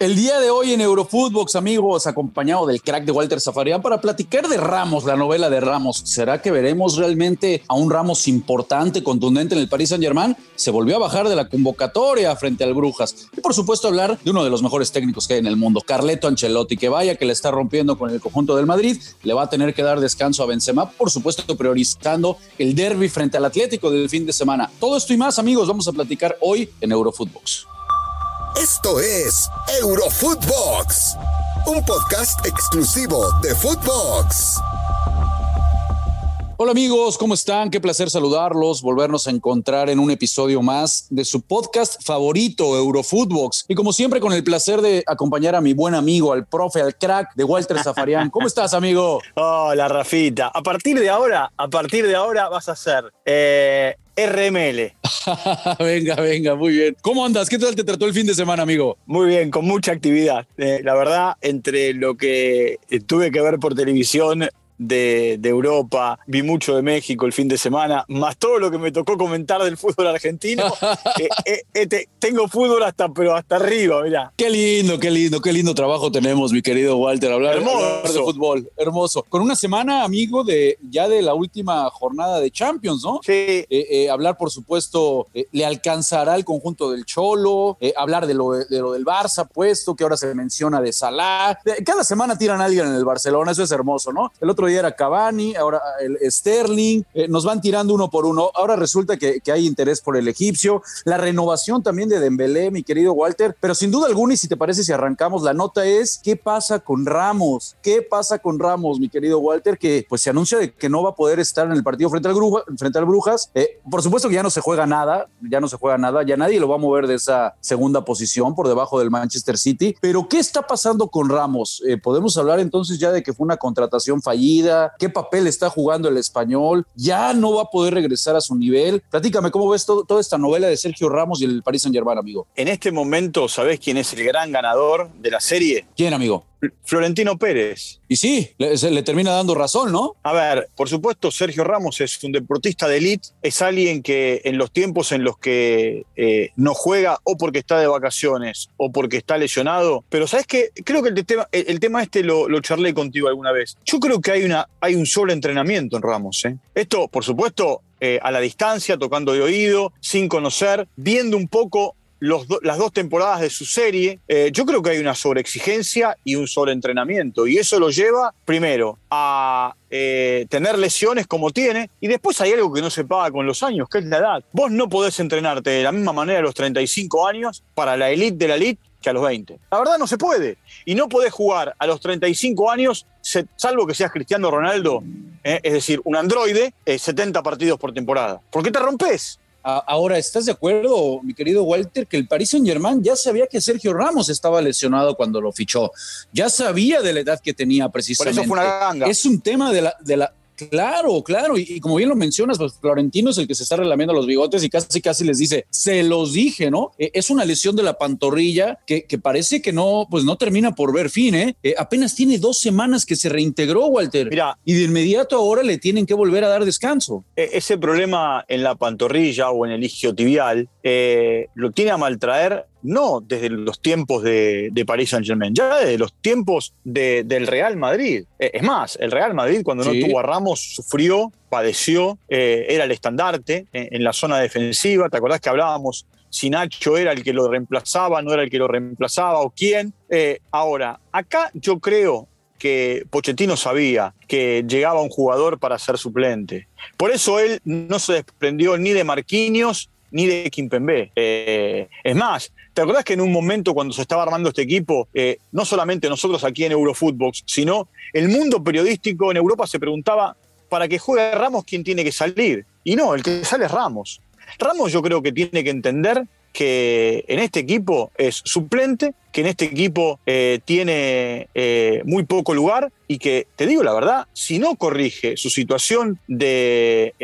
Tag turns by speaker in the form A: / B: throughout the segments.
A: El día de hoy en Eurofootbox, amigos, acompañado del crack de Walter Zafarian para platicar de Ramos, la novela de Ramos. ¿Será que veremos realmente a un Ramos importante, contundente en el Paris Saint-Germain? Se volvió a bajar de la convocatoria frente al Brujas. Y por supuesto hablar de uno de los mejores técnicos que hay en el mundo, Carleto Ancelotti, que vaya que le está rompiendo con el conjunto del Madrid. Le va a tener que dar descanso a Benzema, por supuesto priorizando el derby frente al Atlético del fin de semana. Todo esto y más, amigos, vamos a platicar hoy en Eurofootbox.
B: Esto es Eurofootbox, un podcast exclusivo de Footbox.
A: Hola amigos, ¿cómo están? Qué placer saludarlos, volvernos a encontrar en un episodio más de su podcast favorito, Eurofootbox. Y como siempre, con el placer de acompañar a mi buen amigo, al profe, al crack de Walter Zafarian. ¿Cómo estás, amigo?
C: Hola, Rafita. A partir de ahora, a partir de ahora vas a ser eh, RML.
A: venga, venga, muy bien. ¿Cómo andas? ¿Qué tal te trató el fin de semana, amigo?
C: Muy bien, con mucha actividad. Eh, la verdad, entre lo que tuve que ver por televisión, de, Europa, vi mucho de México el fin de semana, más todo lo que me tocó comentar del fútbol argentino. Eh, eh, tengo fútbol hasta, pero hasta arriba, mirá.
A: Qué lindo, qué lindo, qué lindo trabajo tenemos, mi querido Walter, hablar, de fútbol. Hermoso. Con una semana, amigo, de ya de la última jornada de Champions, ¿no?
C: Sí.
A: Eh, hablar, por supuesto, le alcanzará el conjunto del Cholo, hablar de lo, de lo del Barça, puesto que ahora se menciona de Salah. Cada semana tiran a alguien en el Barcelona, eso es hermoso, ¿no? El otro día era Cavani, ahora el Sterling, eh, nos van tirando uno por uno. Ahora resulta que, hay interés por el egipcio, la renovación también de Dembélé, mi querido Walter, pero sin duda alguna, y si te parece, si arrancamos, la nota es, ¿qué pasa con Ramos? ¿Qué pasa con Ramos, mi querido Walter? Que pues se anuncia de que no va a poder estar en el partido frente al, frente al Brujas. Eh, por supuesto que ya no se juega nada, ya no se juega nada, ya nadie lo va a mover de esa segunda posición por debajo del Manchester City. Pero ¿qué está pasando con Ramos? Eh, podemos hablar entonces ya de que fue una contratación fallida qué papel está jugando el español, ya no va a poder regresar a su nivel. Platícame, ¿cómo ves toda esta novela de Sergio Ramos y el Paris Saint Germain, amigo?
C: En este momento, ¿sabés quién es el gran ganador de la serie?
A: ¿Quién, amigo?
C: Florentino Pérez.
A: Y sí, le, termina dando razón, ¿no?
C: A ver, por supuesto, Sergio Ramos es un deportista de élite, es alguien que en los tiempos en los que eh, no juega o porque está de vacaciones o porque está lesionado, pero ¿sabes qué? Creo que el tema, el, tema este lo, lo, charlé contigo alguna vez. Yo creo que hay, una, hay un sobreentrenamiento en Ramos. ¿eh? Esto, por supuesto, eh, a la distancia, tocando de oído, sin conocer, viendo un poco las dos temporadas de su serie, eh, yo creo que hay una sobreexigencia y un sobreentrenamiento. Y eso lo lleva, primero, a eh, tener lesiones como tiene. Y después hay algo que no se paga con los años, que es la edad. Vos no podés entrenarte de la misma manera a los 35 años para la elite de la elite que a los 20. La verdad no se puede. Y no podés jugar a los 35 años, salvo que seas Cristiano Ronaldo, eh, es decir, un androide, 70 partidos por temporada. ¿Por qué te rompes?
A: Ahora, ¿estás de acuerdo, mi querido Walter, que el Paris Saint Germain ya sabía que Sergio Ramos estaba lesionado cuando lo fichó? Ya sabía de la edad que tenía precisamente.
C: Por eso fue una ganga.
A: Es un tema de la, de la, Claro, claro, y, como bien lo mencionas, pues Florentino es el que se está relamiendo los bigotes y casi casi les dice, se los dije, ¿no? Eh, es una lesión de la pantorrilla que, parece que no, pues no termina por ver fin, ¿eh? ¿eh? Apenas tiene dos semanas que se reintegró, Walter.
C: Mira,
A: y de inmediato ahora le tienen que volver a dar descanso.
C: E, ese problema en la pantorrilla o en el isquiotibial eh, lo tiene a maltraer no desde los tiempos de, de Paris Saint Germain, ya desde los tiempos del Real Madrid. Eh, es más, el Real Madrid cuando no tuvo a Ramos sufrió, padeció, eh, era el estandarte en, la zona defensiva. ¿Te acordás que hablábamos si Nacho era el que lo reemplazaba, no era el que lo reemplazaba o quién? Eh, ahora, acá yo creo que Pochettino sabía que llegaba un jugador para ser suplente. Por eso él no se desprendió ni de Marquinhos ni de Kimpembe. Eh, es más, ¿te acordás que en un momento cuando se estaba armando este equipo, eh, no solamente nosotros aquí en Eurofootbox, sino el mundo periodístico en Europa se preguntaba, para que juegue Ramos, ¿quién tiene que salir? Y no, el que sale es Ramos. Ramos yo creo que tiene que entender que en este equipo es suplente, que en este equipo eh, tiene muy poco lugar y que, te digo la verdad, si no corrige su situación de,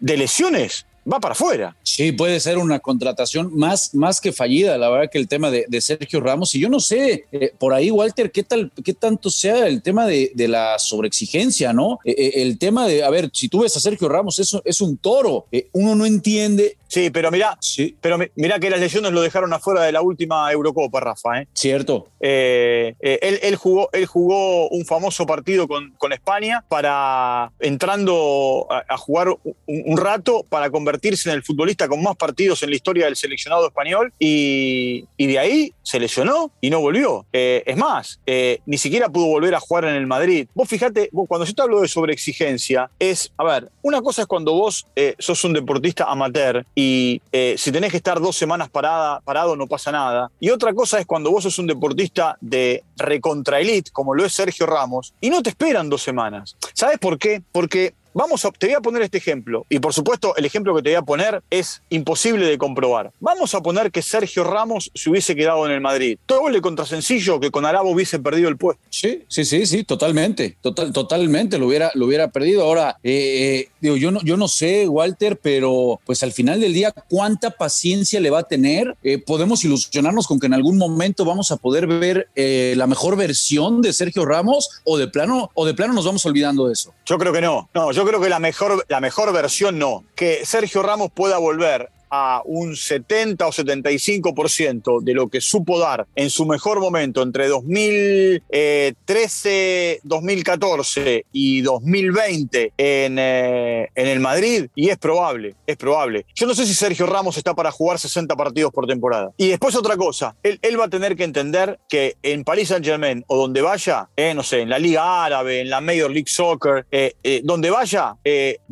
C: de lesiones, va para afuera.
A: Sí, puede ser una contratación más, más que fallida, la verdad que el tema de, Sergio Ramos. Y yo no sé, eh, por ahí, Walter, qué tal, qué tanto sea el tema de, la sobreexigencia, ¿no? Eh, eh, el tema de, a ver, si tú ves a Sergio Ramos, eso es un toro. uno no entiende
C: Sí, pero mira, sí. pero mira que las lesiones lo dejaron afuera de la última Eurocopa, Rafa. ¿eh?
A: Cierto.
C: Eh, él, jugó, él jugó un famoso partido con, con España para entrando a, jugar un, rato para convertirse en el futbolista con más partidos en la historia del seleccionado español y, y de ahí se lesionó y no volvió. es más, ni siquiera pudo volver a jugar en el Madrid. Vos fíjate, cuando yo te hablo de sobreexigencia, es, a ver, una cosa es cuando vos sos un deportista amateur y eh, si tenés que estar dos semanas parada, parado no pasa nada. Y otra cosa es cuando vos sos un deportista de recontra elite, como lo es Sergio Ramos, y no te esperan dos semanas. ¿Sabes por qué? Porque Vamos a, te voy a poner este ejemplo, y por supuesto el ejemplo que te voy a poner es imposible de comprobar. Vamos a poner que Sergio Ramos se hubiese quedado en el Madrid. Todo le contra sencillo que con Arabo hubiese perdido el puesto.
A: Sí, sí, sí, sí, totalmente, total, totalmente lo hubiera, lo hubiera perdido. Ahora, eh, eh, digo, yo no, yo no sé, Walter, pero pues al final del día, ¿cuánta paciencia le va a tener? Eh, podemos ilusionarnos con que en algún momento vamos a poder ver la mejor versión de Sergio Ramos o de plano, o de plano nos vamos olvidando de eso.
C: Yo creo que no. No, yo creo que la mejor, la mejor versión no. Que Sergio Ramos pueda volver a un 70 o 75% de lo que supo dar en su mejor momento entre 2013, 2014 y 2020 en, eh, en el Madrid, y es probable, es probable. Yo no sé si Sergio Ramos está para jugar 60 partidos por temporada. Y después otra cosa, él, va a tener que entender que en Paris Saint Germain o donde vaya, eh, no sé, en la Liga Árabe, en la Major League Soccer, eh, donde vaya,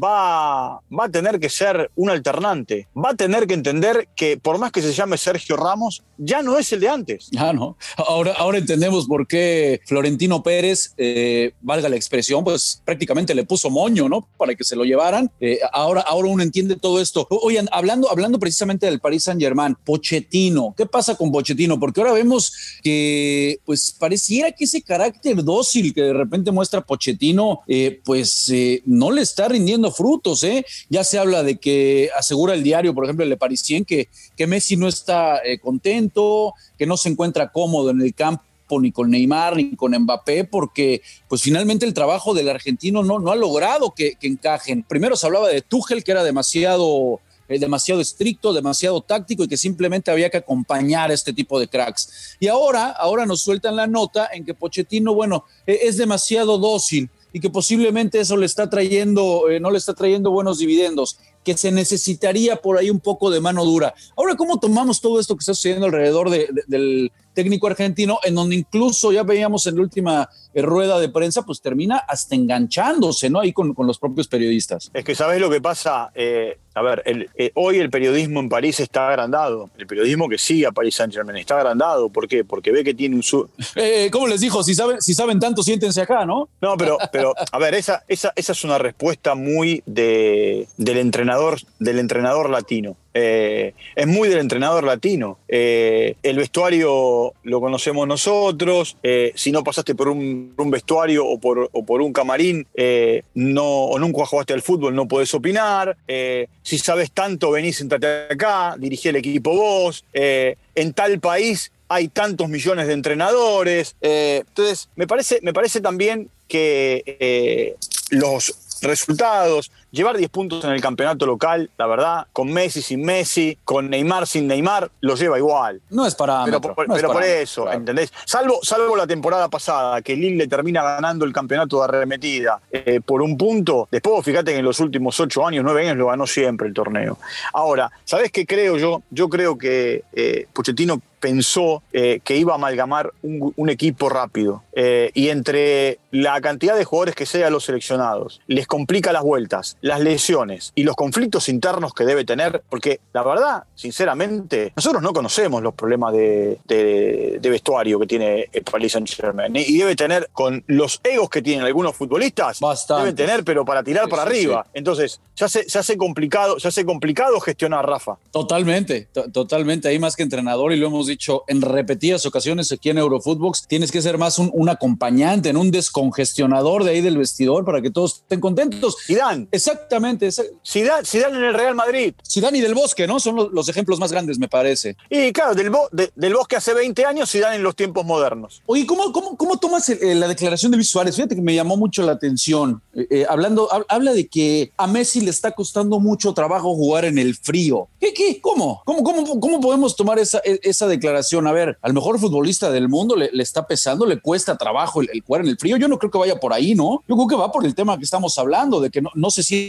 C: va, va a tener que ser un alternante, va tener que entender que por más que se llame Sergio Ramos, ya no es el de antes.
A: Ah, no. Ahora, ahora entendemos por qué Florentino Pérez, eh, valga la expresión, pues prácticamente le puso moño, ¿no? Para que se lo llevaran. Eh, ahora, ahora uno entiende todo esto. Oigan, hablando, hablando precisamente del Paris Saint Germain, Pochettino, ¿qué pasa con Pochettino? Porque ahora vemos que, pues pareciera que ese carácter dócil que de repente muestra Pochettino, eh, pues no le está rindiendo frutos, ¿eh? Ya se habla de que asegura el diario, por ejemplo, le Parisien, que, que Messi no está eh, contento, que no se encuentra cómodo en el campo ni con Neymar ni con Mbappé, porque pues finalmente el trabajo del argentino no, no ha logrado que, encajen. Primero se hablaba de Tuchel, que era demasiado eh, demasiado estricto, demasiado táctico y que simplemente había que acompañar a este tipo de cracks. Y ahora, ahora nos sueltan la nota en que Pochettino, bueno, e, es demasiado dócil y que posiblemente eso le está trayendo, eh, no le está trayendo buenos dividendos que se necesitaría por ahí un poco de mano dura. Ahora, ¿cómo tomamos todo esto que está sucediendo alrededor del técnico argentino, en donde incluso ya veíamos en la última eh, rueda de prensa, pues termina hasta enganchándose, ¿no? Ahí con, los propios periodistas.
C: Es que, ¿sabes lo que pasa? Eh, a ver, eh, hoy el periodismo en París está agrandado. El periodismo que sigue a París Saint Germain está agrandado. ¿Por qué? Porque ve que tiene un... Su
A: ¿Cómo les dijo? Si saben, si saben tanto, siéntense acá, ¿no?
C: No, pero, pero a ver, esa, esa, esa es una respuesta muy de, del, entrenador, del entrenador latino. Es muy del entrenador latino. el vestuario lo conocemos nosotros. si no pasaste por un vestuario o por, un camarín eh, no, o nunca jugaste al fútbol, no podés opinar. Eh, si sabes tanto, venís, sentate acá, dirigí el equipo vos. Eh, en tal país hay tantos millones de entrenadores. entonces, me parece, me parece también que los resultados, llevar 10 puntos en el campeonato local, la verdad, con Messi sin Messi, con Neymar sin Neymar, lo lleva igual.
A: No es para
C: Pero, por, por eso, ¿entendés? Salvo, salvo la temporada pasada, que Lille le termina ganando el campeonato de arremetida eh, por un punto. Después, fíjate que en los últimos 8 años, 9 años, lo ganó siempre el torneo. Ahora, ¿sabés qué creo yo? Yo creo que eh, Pochettino pensó eh, que iba a amalgamar un, equipo rápido. Eh, y entre la cantidad de jugadores que sea los seleccionados, les complica las vueltas, las lesiones y los conflictos internos que debe tener, porque la verdad, sinceramente, nosotros no conocemos los problemas de, vestuario que tiene el Paris Saint Germain. Y debe tener, con los egos que tienen algunos futbolistas, deben tener, pero para tirar para arriba. Entonces, ya se, se, hace complicado, se hace complicado gestionar, Rafa.
A: Totalmente, totalmente. Ahí más que entrenador, y lo hemos dicho en repetidas ocasiones aquí en Eurofootbox, tienes que ser más un, acompañante, en un descongestionador de ahí del vestidor para que todos estén contentos.
C: Zidane.
A: Exactamente.
C: Zidane, Zidane en el Real Madrid.
A: Zidane y Del Bosque, ¿no? Son los, ejemplos más grandes, me parece.
C: Y claro, del, del Bosque hace 20 años, Zidane en los tiempos modernos.
A: Oye, ¿cómo, cómo, cómo tomas la declaración de Luis Suárez? Fíjate que me llamó mucho la atención. Eh, eh, hablando, habla de que a Messi le está costando mucho trabajo jugar en el frío. ¿Qué, qué? ¿Cómo? ¿Cómo, cómo, cómo podemos tomar esa, e, esa declaración? A ver, al mejor futbolista del mundo le, está pesando, le cuesta trabajo el, jugar en el frío. Yo no creo que vaya por ahí, ¿no? Yo creo que va por el tema que estamos hablando, de que no, no se siente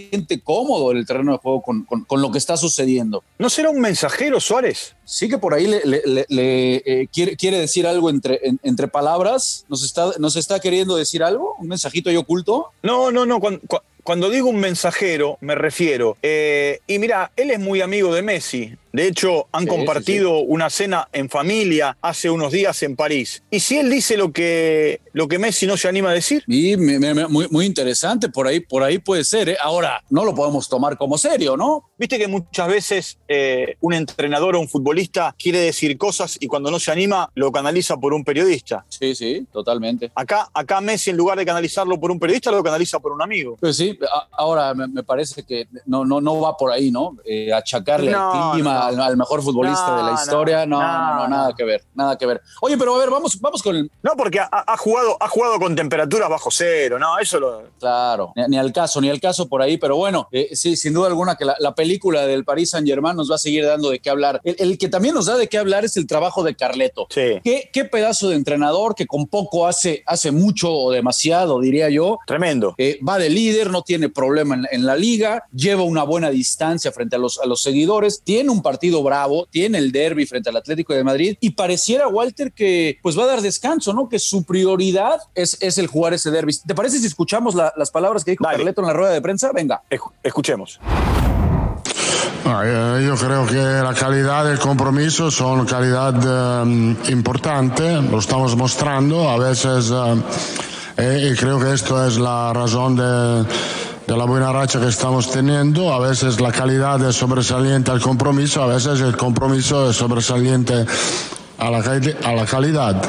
A: cómodo en el terreno de juego con, con, lo que está sucediendo.
C: ¿No será un mensajero Suárez?
A: Sí que por ahí le, le, eh, quiere, quiere decir algo entre, entre palabras. ¿Nos está, ¿Nos está queriendo decir algo? ¿Un mensajito ahí oculto?
C: No, no, no. Cuando, cuando digo un mensajero, me refiero. Eh, y mira, él es muy amigo de Messi. De hecho, han compartido una cena en familia hace unos días en París. Y si él dice lo que, lo que Messi no se anima a decir.
A: Y muy, muy interesante, por ahí, por ahí puede ser. ¿eh? Ahora, no lo podemos tomar como serio, ¿no?
C: Viste que muchas veces eh, un entrenador o un futbolista quiere decir cosas y cuando no se anima lo canaliza por un periodista.
A: Sí, sí, totalmente.
C: Acá, acá Messi, en lugar de canalizarlo por un periodista, lo canaliza por un amigo.
A: Pues sí, ahora me, parece que no, no, no va por ahí, ¿no? Eh, achacarle el clima al, mejor futbolista de la historia. No, no, nada que ver, nada que ver. Oye, pero a ver, vamos, vamos con el.
C: No, porque ha, jugado, ha jugado con temperaturas bajo cero, no, eso lo.
A: Claro, ni, al caso, ni al caso por ahí, pero bueno, eh, sí, sin duda alguna que la, película del Paris Saint Germain nos va a seguir dando de qué hablar. El, que también nos da de qué hablar es el trabajo de Carleto.
C: Sí.
A: ¿Qué, qué pedazo de entrenador que con poco hace, hace mucho o demasiado, diría yo.
C: Tremendo.
A: Eh, va de líder, no tiene problema en, en, la liga, lleva una buena distancia frente a los, a los seguidores, tiene un partido bravo tiene el derby frente al Atlético de Madrid y pareciera, Walter, que pues va a dar descanso, ¿no? Que su prioridad es, es el jugar ese derby. ¿Te parece si escuchamos las palabras que dijo Carleto en la rueda de prensa? Venga.
C: Escuchemos.
D: Eh, yo creo que la calidad del compromiso son calidad eh, importante, lo estamos mostrando, a veces, eh, y creo que esto es la razón de de la buena racha que estamos teniendo. A veces la calidad es sobresaliente al compromiso, a veces el compromiso es sobresaliente a la, a la calidad.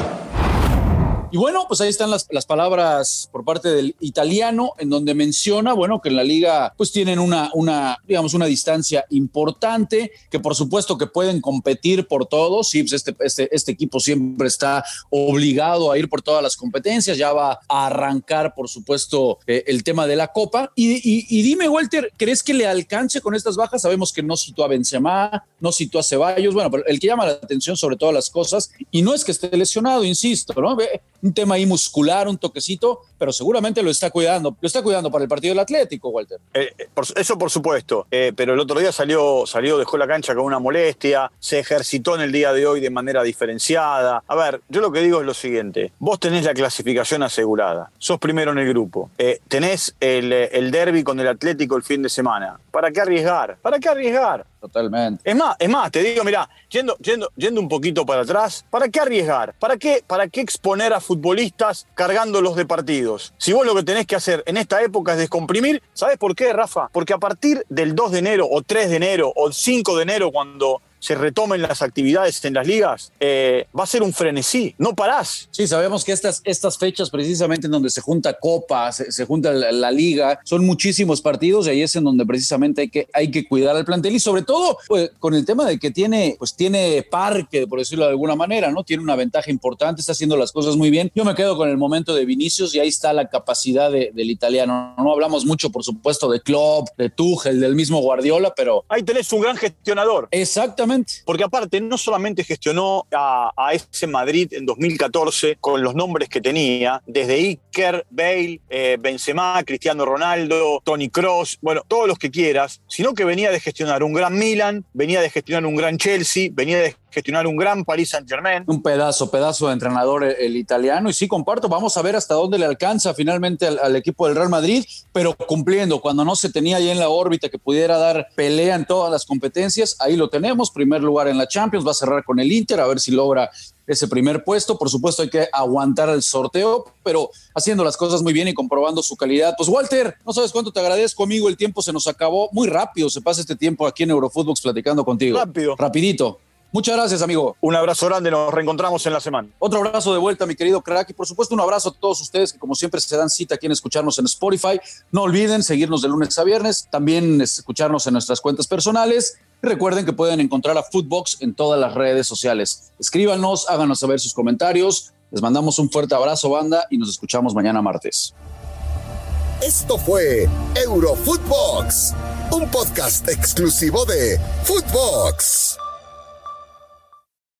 A: Y bueno, pues ahí están las, las, palabras por parte del italiano, en donde menciona, bueno, que en la liga pues tienen una, una, digamos, una distancia importante, que por supuesto que pueden competir por todos. Sí, pues este, este, este equipo siempre está obligado a ir por todas las competencias, ya va a arrancar, por supuesto, eh, el tema de la Copa. Y, y, dime, Walter, ¿crees que le alcance con estas bajas? Sabemos que no citó a Benzema, no citó a Ceballos, bueno, pero el que llama la atención sobre todas las cosas, y no es que esté lesionado, insisto, ¿no? Un tema ahí muscular, un toquecito, pero seguramente lo está cuidando. Lo está cuidando para el partido del Atlético, Walter.
C: Eh, eh, eso por supuesto, eh, pero el otro día salió, salió, dejó la cancha con una molestia, se ejercitó en el día de hoy de manera diferenciada. A ver, yo lo que digo es lo siguiente, vos tenés la clasificación asegurada, sos primero en el grupo, tenés el, el derby con el Atlético el fin de semana. ¿Para qué arriesgar? ¿Para qué arriesgar?
A: Totalmente.
C: Es más, es más, te digo, mira, yendo, yendo, yendo un poquito para atrás, ¿para qué arriesgar? ¿Para qué, ¿Para qué exponer a futbolistas cargándolos de partidos? Si vos lo que tenés que hacer en esta época es descomprimir, ¿sabes por qué, Rafa? Porque a partir del 2 de enero o 3 de enero o 5 de enero, cuando se retomen las actividades en las ligas, eh, va a ser un frenesí, no parás.
A: Sí, sabemos que estas, estas fechas precisamente en donde se junta Copa, se, junta la, liga, son muchísimos partidos y ahí es en donde precisamente hay que, hay que cuidar al plantel y sobre todo pues, con el tema de que tiene, pues tiene parque, por decirlo de alguna manera, ¿no? Tiene una ventaja importante, está haciendo las cosas muy bien. Yo me quedo con el momento de Vinicius y ahí está la capacidad del italiano. No hablamos mucho, por supuesto, de Klopp, de Tuchel, del mismo Guardiola, pero...
C: Ahí tenés un gran gestionador.
A: Exactamente
C: porque aparte no solamente gestionó a, ese Madrid en 2014 con los nombres que tenía, desde Iker, Bale, eh, Benzema, Cristiano Ronaldo, Tony Cross, bueno, todos los que quieras, sino que venía de gestionar un gran Milan, venía de gestionar un gran Chelsea, venía de gestionar un gran Paris Saint Germain.
A: Un pedazo, pedazo de entrenador el, italiano. Y sí, comparto, vamos a ver hasta dónde le alcanza finalmente al, equipo del Real Madrid, pero cumpliendo, cuando no se tenía ya en la órbita que pudiera dar pelea en todas las competencias, ahí lo tenemos, primer lugar en la Champions, va a cerrar con el Inter, a ver si logra ese primer puesto. Por supuesto, hay que aguantar el sorteo, pero haciendo las cosas muy bien y comprobando su calidad. Pues, Walter, no sabes cuánto te agradezco, amigo. El tiempo se nos acabó muy rápido. Se pasa este tiempo aquí en Eurofootbox platicando contigo.
C: Rápido.
A: Rapidito. Muchas gracias, amigo.
C: Un abrazo grande, nos reencontramos en la semana.
A: Otro abrazo de vuelta, mi querido crack. Y por supuesto, un abrazo a todos ustedes que, como siempre, se dan cita aquí en escucharnos en Spotify. No olviden seguirnos de lunes a viernes, también escucharnos en nuestras cuentas personales. Y recuerden que pueden encontrar a Footbox en todas las redes sociales. Escríbanos, háganos saber sus comentarios. Les mandamos un fuerte abrazo, banda, y nos escuchamos mañana martes.
B: Esto fue Eurofootbox, un podcast exclusivo de Footbox.